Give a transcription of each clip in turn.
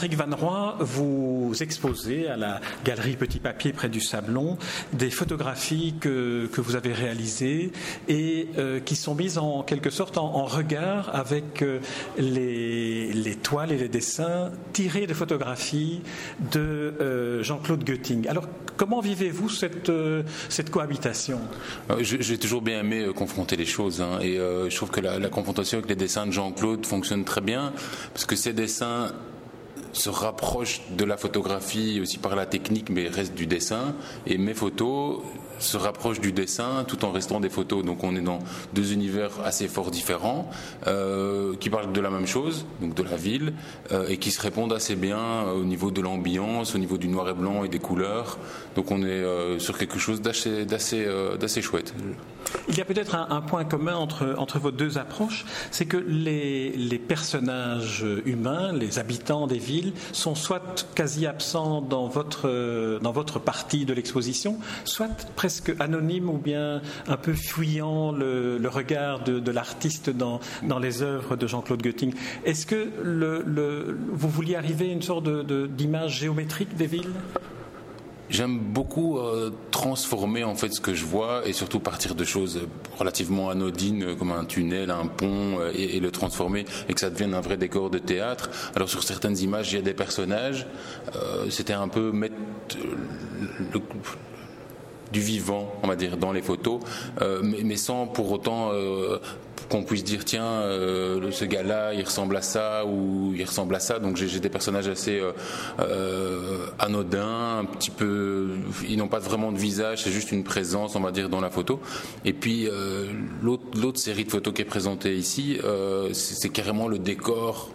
Patrick Van Roy, vous exposez à la galerie Petit Papier près du Sablon des photographies que, que vous avez réalisées et euh, qui sont mises en quelque sorte en, regard avec euh, les, les, toiles et les dessins tirés de photographies de Jean-Claude Götting. Alors, comment vivez-vous cette, cette cohabitation? J'ai toujours bien aimé confronter les choses hein, et je trouve que la confrontation avec les dessins de Jean-Claude fonctionne très bien parce que ces dessins se rapprochent de la photographie aussi par la technique, mais reste du dessin. Et mes photos se rapprochent du dessin tout en restant des photos. Donc on est dans deux univers assez fort différents euh, qui parlent de la même chose, donc de la ville, euh, et qui se répondent assez bien euh, au niveau de l'ambiance, au niveau du noir et blanc et des couleurs. Donc on est sur quelque chose d'assez, chouette. Il y a peut-être un, point commun entre, entre vos deux approches, c'est que les, personnages humains, les habitants des villes, sont soit quasi absents dans votre, dans votre partie de l'exposition, soit presque presque anonyme ou bien un peu fuyant le, regard de, l'artiste dans, dans, les œuvres de Jean-Claude Götting. Est-ce que vous vouliez arriver à une sorte d'image géométrique des villes? J'aime beaucoup euh, transformer en fait ce que je vois et surtout partir de choses relativement anodines comme un tunnel, un pont euh, et, le transformer et que ça devienne un vrai décor de théâtre. Alors sur certaines images il y a des personnages, euh, c'était un peu mettre le, du vivant, on va dire, dans les photos, euh, mais, sans pour autant euh, qu'on puisse dire tiens euh, ce gars-là il ressemble à ça ou il ressemble à ça. Donc j'ai des personnages assez anodins, un petit peu, ils n'ont pas vraiment de visage, c'est juste une présence, on va dire, dans la photo. Et puis l'autre série de photos qui est présentée ici, c'est carrément le décor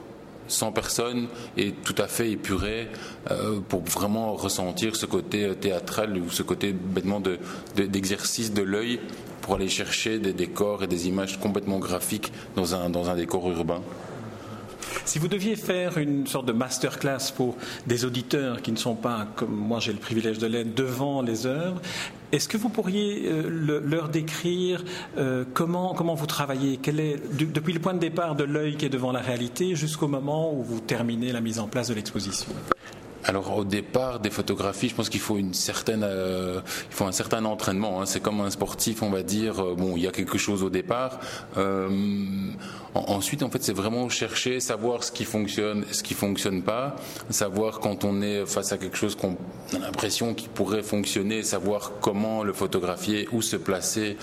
sans personne et tout à fait épuré euh, pour vraiment ressentir ce côté euh, théâtral ou ce côté bêtement d'exercice de, de l'œil pour aller chercher des décors et des images complètement graphiques dans un, dans un décor urbain. Si vous deviez faire une sorte de masterclass pour des auditeurs qui ne sont pas, comme moi j'ai le privilège de l'être, devant les œuvres, est-ce que vous pourriez euh, leur décrire euh, comment, vous travaillez? Depuis le point de départ de l'œil qui est devant la réalité jusqu'au moment où vous terminez la mise en place de l'exposition? Alors au départ des photographies, je pense qu'il faut une certaine, euh, il faut un certain entraînement. Hein. C'est comme un sportif, on va dire. Euh, bon, il y a quelque chose au départ. Euh, ensuite, en fait, c'est vraiment chercher, savoir ce qui fonctionne, ce qui fonctionne pas, savoir quand on est face à quelque chose qu'on a l'impression qu'il pourrait fonctionner, savoir comment le photographier, où se placer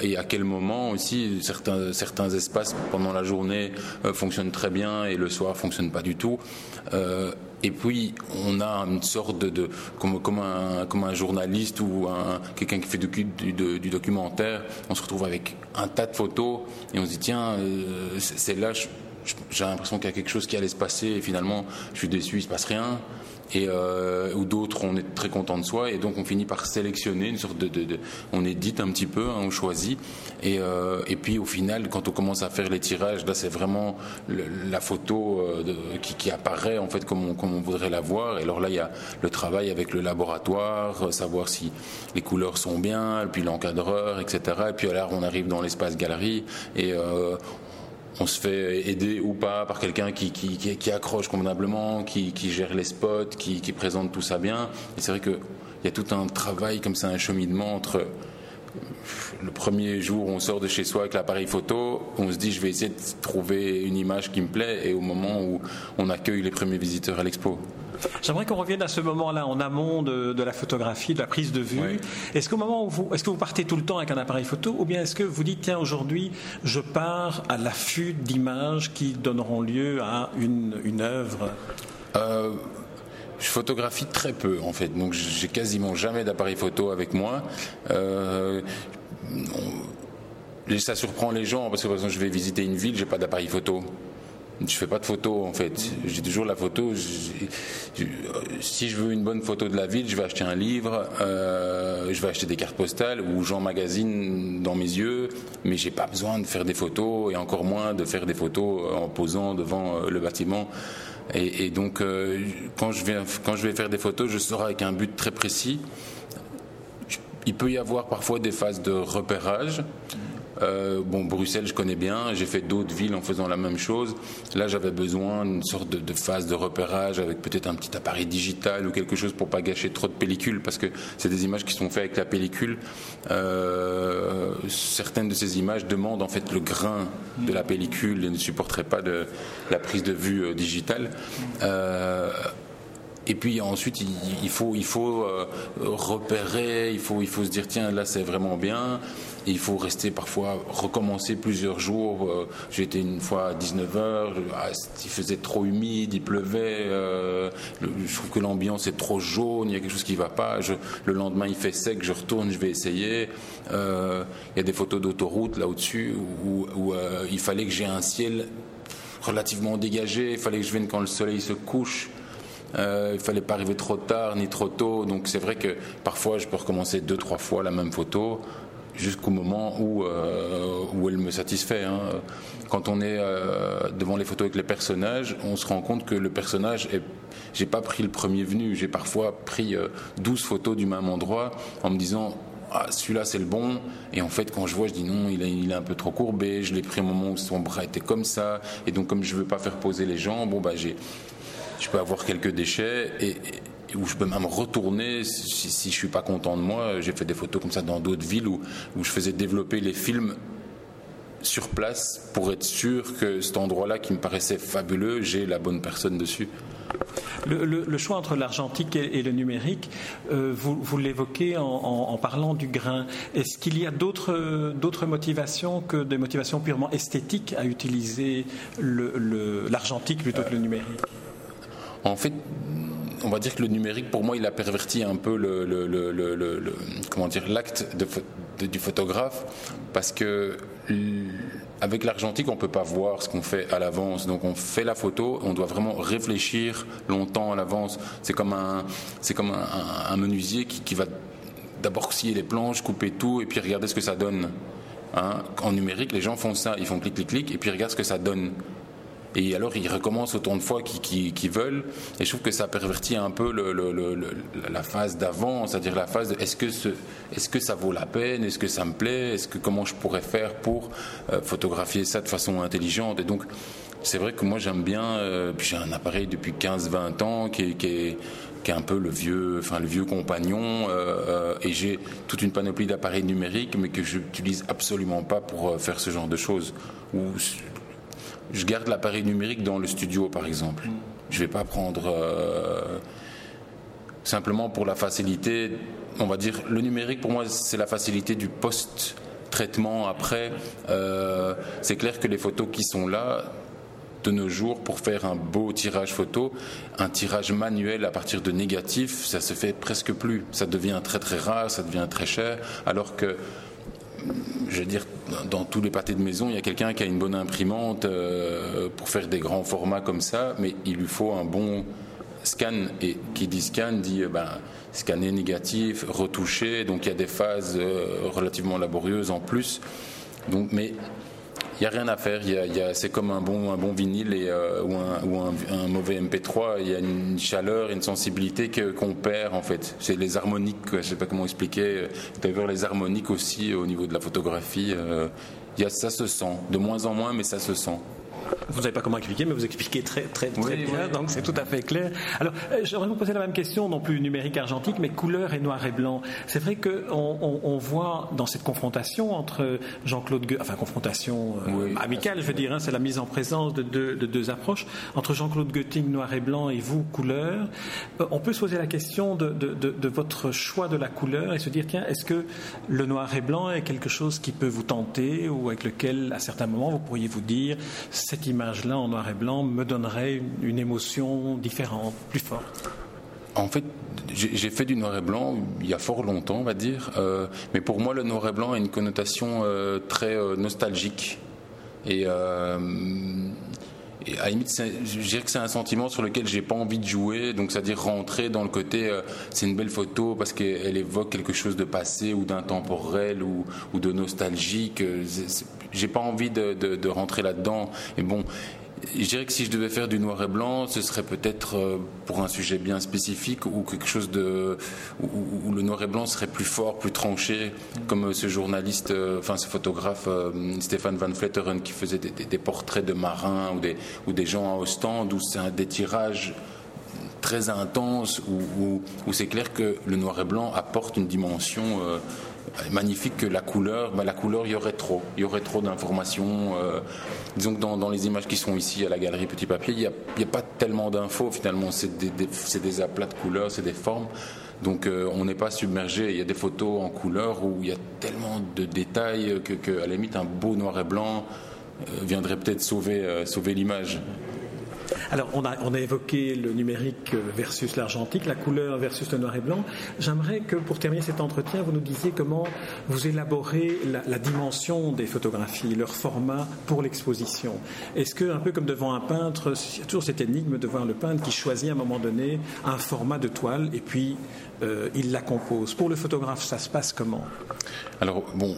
et à quel moment aussi. Certains certains espaces pendant la journée fonctionnent très bien et le soir fonctionnent pas du tout. Et puis, on a une sorte de, comme, comme, un, comme un journaliste ou un, quelqu'un qui fait du, du, du, documentaire, on se retrouve avec un tas de photos et on se dit, tiens, euh, c'est là, j'ai l'impression qu'il y a quelque chose qui allait se passer et finalement, je suis déçu, il se passe rien et euh, ou d'autres on est très content de soi. Et donc on finit par sélectionner une sorte de, de, de on édite un petit peu hein, on choisit. Et, euh, et puis au final quand on commence à faire les tirages là c'est vraiment la photo euh, qui, qui, apparaît en fait comme on, comme on voudrait la voir. Et alors là il y a le travail avec le laboratoire savoir si les couleurs sont bien puis l'encadreur etc et puis alors on arrive dans l'espace galerie. Et euh, on se fait aider ou pas par quelqu'un qui, qui, accroche convenablement, qui, gère les spots, qui, présente tout ça bien. Et c'est vrai qu'il y a tout un travail comme ça, un cheminement entre le premier jour où on sort de chez soi avec l'appareil photo, on se dit je vais essayer de trouver une image qui me plaît et au moment où on accueille les premiers visiteurs à l'expo. J'aimerais qu'on revienne à ce moment-là, en amont de, la photographie, de la prise de vue. Est-ce qu'au moment où vous, est-ce que vous partez tout le temps avec un appareil photo, ou bien est-ce que vous dites tiens aujourd'hui je pars à l'affût d'images qui donneront lieu à une, une œuvre? Euh, je photographie très peu en fait, donc j'ai quasiment jamais d'appareil photo avec moi. Euh, ça surprend les gens parce que par exemple je vais visiter une ville, j'ai pas d'appareil photo. Je fais pas de photos en fait. J'ai toujours la photo. si je veux une bonne photo de la ville, je vais acheter un livre, euh, je vais acheter des cartes postales ou j'emmagasine dans mes yeux. Mais j'ai pas besoin de faire des photos et encore moins de faire des photos en posant devant euh, le bâtiment. Et, donc euh, quand je vais quand je vais faire des photos, je sors avec un but très précis. Il peut y avoir parfois des phases de repérage Euh, bon, Bruxelles, je connais bien. J'ai fait d'autres villes en faisant la même chose. Là, j'avais besoin d'une sorte de, phase de repérage avec peut-être un petit appareil digital ou quelque chose pour pas gâcher trop de pellicule parce que c'est des images qui sont faites avec la pellicule. Euh, certaines de ces images demandent en fait le grain de la pellicule et ne supporteraient pas de la prise de vue euh, digitale. Et puis ensuite, il, faut, euh, repérer, il faut, se dire tiens là c'est vraiment bien. Il faut rester parfois recommencer plusieurs jours. Euh, été une fois à 19h, ah, il faisait trop humide, il pleuvait, euh, je trouve que l'ambiance est trop jaune, il y a quelque chose qui ne va pas. le lendemain il fait sec, je retourne, je vais essayer. il y a des photos d'autoroute là au-dessus où, où il fallait que j'ai un ciel relativement dégagé, il fallait que je vienne quand le soleil se couche. Euh, il fallait pas arriver trop tard ni trop tôt. Donc c'est vrai que parfois je peux recommencer deux trois fois la même photo jusqu'au moment où euh, où elle me satisfait. Hein. Quand on est euh, devant les photos avec les personnages, on se rend compte que le personnage est j'ai pas pris le premier venu, j'ai parfois pris 12 photos du même endroit en me disant ah, celui-là c'est le bon. Et en fait, quand je vois, je dis non, il est, il un peu trop courbé. Je l'ai pris au moment où son bras était comme ça. Et donc, comme je veux pas faire poser les gens, bon bah j'ai je peux avoir quelques déchets et, où je peux même retourner si, si je suis pas content de moi. J'ai fait des photos comme ça dans d'autres villes où, je faisais développer les films sur place pour être sûr que cet endroit-là qui me paraissait fabuleux, j'ai la bonne personne dessus. Le, choix entre l'argentique et, le numérique, euh, vous, l'évoquez en, parlant du grain. Est-ce qu'il y a d'autres motivations que des motivations purement esthétiques à utiliser l'argentique plutôt que le numérique? En fait, on va dire que le numérique, pour moi, il a perverti un peu le, comment dire l'acte du photographe, parce que avec l'argentique, on peut pas voir ce qu'on fait à l'avance. Donc, on fait la photo, on doit vraiment réfléchir longtemps à l'avance. C'est comme un, menuisier qui, va d'abord scier les planches, couper tout, et puis regarder ce que ça donne. Hein. En numérique, les gens font ça, ils font clic, clic, clic, et puis regardent ce que ça donne. Et alors ils recommencent autant de fois qu'ils veulent. Et je trouve que ça pervertit un peu la phase d'avant, c'est-à-dire la phase de est-ce que, est que ça vaut la peine, est-ce que ça me plaît, est-ce que comment je pourrais faire pour euh, photographier ça de façon intelligente? Et donc c'est vrai que moi j'aime bien, euh, j'ai un appareil depuis 15-20 ans qui est, un peu le vieux, enfin le vieux compagnon, euh, et j'ai toute une panoplie d'appareils numériques, mais que je n'utilise absolument pas pour faire ce genre de choses je garde l'appareil numérique dans le studio, par exemple. Je ne vais pas prendre euh, simplement pour la facilité. On va dire le numérique pour moi c'est la facilité du post traitement après. Euh, c'est clair que les photos qui sont là de nos jours pour faire un beau tirage photo, un tirage manuel à partir de négatifs, ça se fait presque plus. Ça devient très très rare, ça devient très cher, alors que je veux dire, dans tous les pâtés de maison, il y a quelqu'un qui a une bonne imprimante euh, pour faire des grands formats comme ça, mais il lui faut un bon scan. Et qui dit scan dit euh, ben, scanner négatif, retoucher. Donc il y a des phases euh, relativement laborieuses en plus. Donc, mais il n'y a rien à faire. c'est comme un bon, un bon vinyle et, euh, ou, un, mauvais MP3. Il y a une chaleur, une sensibilité qu'on perd en fait. C'est les harmoniques. Je ne sais pas comment expliquer. D'ailleurs, les harmoniques aussi au niveau de la photographie. Euh, ça se sent. De moins en moins, mais ça se sent. Vous ne savez pas comment expliquer, mais vous expliquez très, très, très bien, donc c'est tout à fait clair. Alors, euh, j'aimerais vous poser la même question, non plus numérique argentique, mais couleur et noir et blanc. C'est vrai qu'on on, voit dans cette confrontation entre Jean-Claude enfin confrontation euh, amicale, je veux dire, hein, c'est la mise en présence de deux, de deux approches, entre Jean-Claude Goetting noir et blanc et vous couleur. Euh, on peut se poser la question de, de, de, votre choix de la couleur et se dire, tiens, est-ce que le noir et blanc est quelque chose qui peut vous tenter ou avec lequel, à certains moments, vous pourriez vous dire, cette image-là en noir et blanc me donnerait une, émotion différente, plus forte En fait, j'ai fait du noir et blanc il y a fort longtemps, on va dire. Euh, mais pour moi, le noir et blanc a une connotation euh, très euh, nostalgique. Et, à la limite, je dirais que c'est un sentiment sur lequel j'ai pas envie de jouer. Donc, c'est-à-dire rentrer dans le côté, c'est une belle photo parce qu'elle évoque quelque chose de passé ou d'intemporel ou, de nostalgique j'ai pas envie de, rentrer là-dedans. Et bon, je dirais que si je devais faire du noir et blanc, ce serait peut-être euh, pour un sujet bien spécifique ou quelque chose de où, le noir et blanc serait plus fort, plus tranché, comme ce journaliste, euh, enfin ce photographe Stéphane Van Fletteren qui faisait des, portraits de marins ou des ou des gens à Ostende où c'est des tirages très intenses où, c'est clair que le noir et blanc apporte une dimension magnifique que la couleur, bah, la couleur, il y aurait trop. Il y aurait trop d'informations. Euh, disons que dans, les images qui sont ici à la galerie Petit Papier, il n'y a, pas tellement d'infos finalement. C'est des, aplats de couleurs, c'est des formes. Donc euh, on n'est pas submergé. Il y a des photos en couleur où il y a tellement de détails que, la limite, un beau noir et blanc euh, viendrait peut-être sauver, sauver l'image. Alors, on a, on a évoqué le numérique versus l'argentique, la couleur versus le noir et blanc. J'aimerais que, pour terminer cet entretien, vous nous disiez comment vous élaborez la, dimension des photographies, leur format pour l'exposition. Est-ce que, un peu comme devant un peintre, il y a toujours cette énigme de voir le peintre qui choisit à un moment donné un format de toile et puis euh, il la compose. Pour le photographe, ça se passe comment? Alors, bon,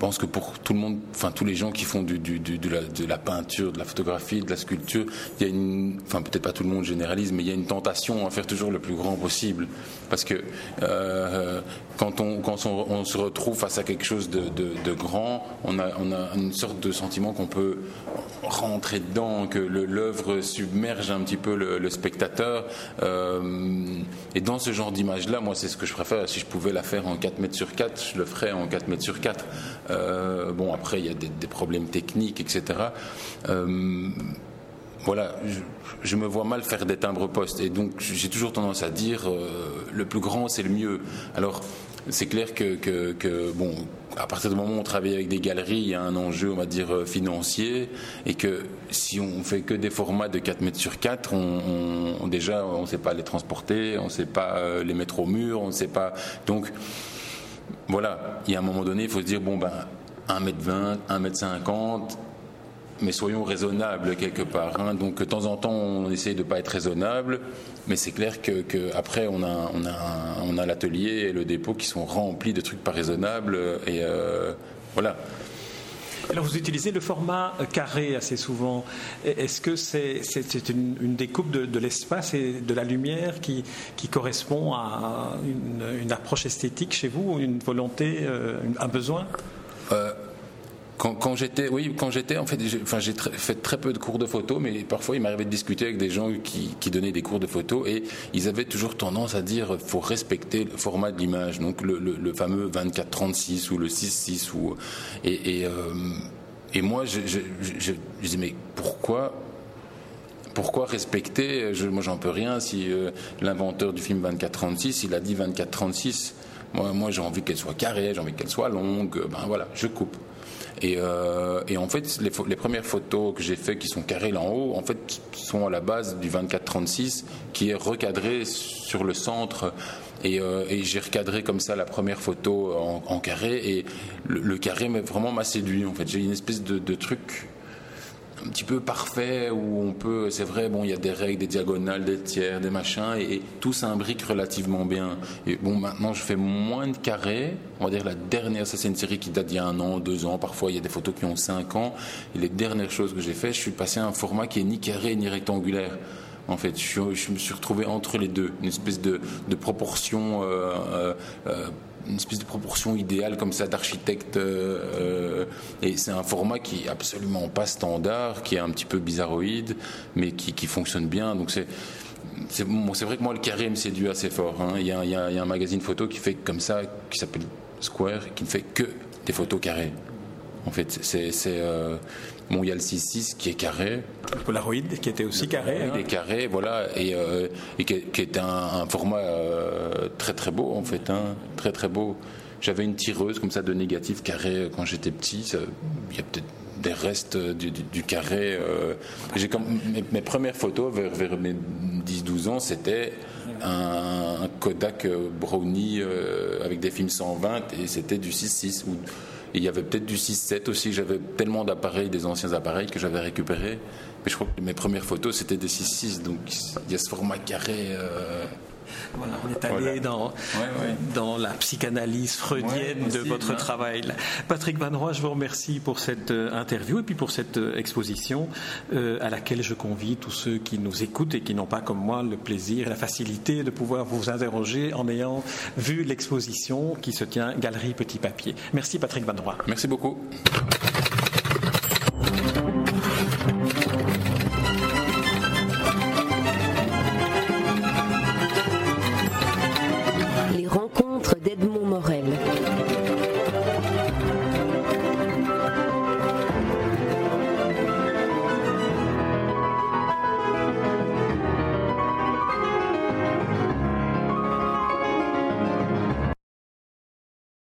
pense que pour tout le monde, enfin tous les gens qui font de, la, peinture, de la photographie, de la sculpture, il y a une, enfin peut-être pas tout le monde généralise, mais il y a une tentation à faire toujours le plus grand possible, parce que euh, quand, on, se retrouve face à quelque chose de, grand, on a, on a une sorte de sentiment qu'on peut rentrer dedans, que l'œuvre submerge un petit peu le, spectateur. Euh, et dans ce genre d'image-là, moi c'est ce que je préfère. Si je pouvais la faire en 4 mètres sur 4, je le ferais en 4 mètres sur 4. Euh, bon, après, il y a des, problèmes techniques, etc. Euh, voilà, je, me vois mal faire des timbres postes. Et donc, j'ai toujours tendance à dire, euh, le plus grand, c'est le mieux. Alors, c'est clair que, bon, à partir du moment où on travaille avec des galeries, il y a un enjeu, on va dire, financier, et que si on fait que des formats de 4 mètres sur 4, on, déjà, on ne sait pas les transporter, on ne sait pas les mettre au mur, on ne sait pas. Donc, voilà, il y a un moment donné, il faut se dire, bon, ben, 1m20, 1m50, mais soyons raisonnables quelque part. Hein. Donc de temps en temps, on essaye de ne pas être raisonnable, mais c'est clair que, on a, on a, on a l'atelier et le dépôt qui sont remplis de trucs pas raisonnables et euh, voilà. Alors vous utilisez le format euh, carré assez souvent. Est-ce que c'est une, découpe de, l'espace et de la lumière qui, correspond à une, approche esthétique chez vous, une volonté, euh, un besoin? Euh, quand, j'étais, oui, quand j'étais, en fait, j'ai, enfin, j'ai fait très peu de cours de photo, mais parfois il m'arrivait de discuter avec des gens qui, donnaient des cours de photo et ils avaient toujours tendance à dire faut respecter le format de l'image, donc le, fameux 24-36 ou le 6-6 ou et, et, euh, moi je, je, disais mais pourquoi pourquoi respecter je, Moi, j'en peux rien. Si euh, l'inventeur du film 24-36, il a dit 24-36, moi, moi j'ai envie qu'elle soit carrée, j'ai envie qu'elle soit longue. Ben voilà, je coupe. Euh, et, en fait, les, premières photos que j'ai faites qui sont carrées là en haut, en fait, sont à la base du 24-36 qui est recadré sur le centre. Et, euh, j'ai recadré comme ça la première photo en, carré. Et le, carré vraiment m'a séduit. En fait, j'ai une espèce de truc un petit peu parfait où on peut, c'est vrai, bon, il y a des règles, des diagonales, des tiers, des machins, et, tout s'imbrique relativement bien. Et bon, maintenant, je fais moins de carrés. On va dire la dernière, ça c'est une série qui date d'il y a un an, deux ans. Parfois, il y a des photos qui ont cinq ans. Et les dernières choses que j'ai fait, je suis passé à un format qui est ni carré ni rectangulaire. En fait, je, me suis retrouvé entre les deux, une espèce de, proportion. Euh, euh, euh, une espèce de proportion idéale comme ça d'architecte. Euh, et c'est un format qui est absolument pas standard, qui est un petit peu bizarroïde, mais qui, qui fonctionne bien. Donc c'est c'est vrai que moi, le carré me séduit assez fort. Hein. Y a, il, y a, un magazine photo qui fait comme ça, qui s'appelle Square, qui ne fait que des photos carrées. En fait, c'est. Euh, bon, il y a le 6.6 qui est carré. Le Polaroid qui était aussi carré. Hein. carré, voilà. Et, euh, qui, est un, format euh, très très beau, en fait. Hein, très très beau. J'avais une tireuse comme ça de négatif carré quand j'étais petit. Il y a peut-être des restes du, carré. Mes, premières photos vers, vers mes 10-12 ans, c'était un, Kodak Brownie avec des films 120 et c'était du 6.6 il y avait peut-être du 6-7 aussi. J'avais tellement d'appareils, des anciens appareils que j'avais récupérés. Mais je crois que mes premières photos, c'était des 6-6. Donc il y a ce format carré. Euh, Voilà, on est allé dans, dans la psychanalyse freudienne de votre hein. travail. Patrick Van Roy, je vous remercie pour cette euh, interview et puis pour cette euh, exposition euh, à laquelle je convie tous ceux qui nous écoutent et qui n'ont pas comme moi le plaisir et la facilité de pouvoir vous interroger en ayant vu l'exposition qui se tient Galerie Petit Papier. Merci Patrick Van Roy. Merci beaucoup.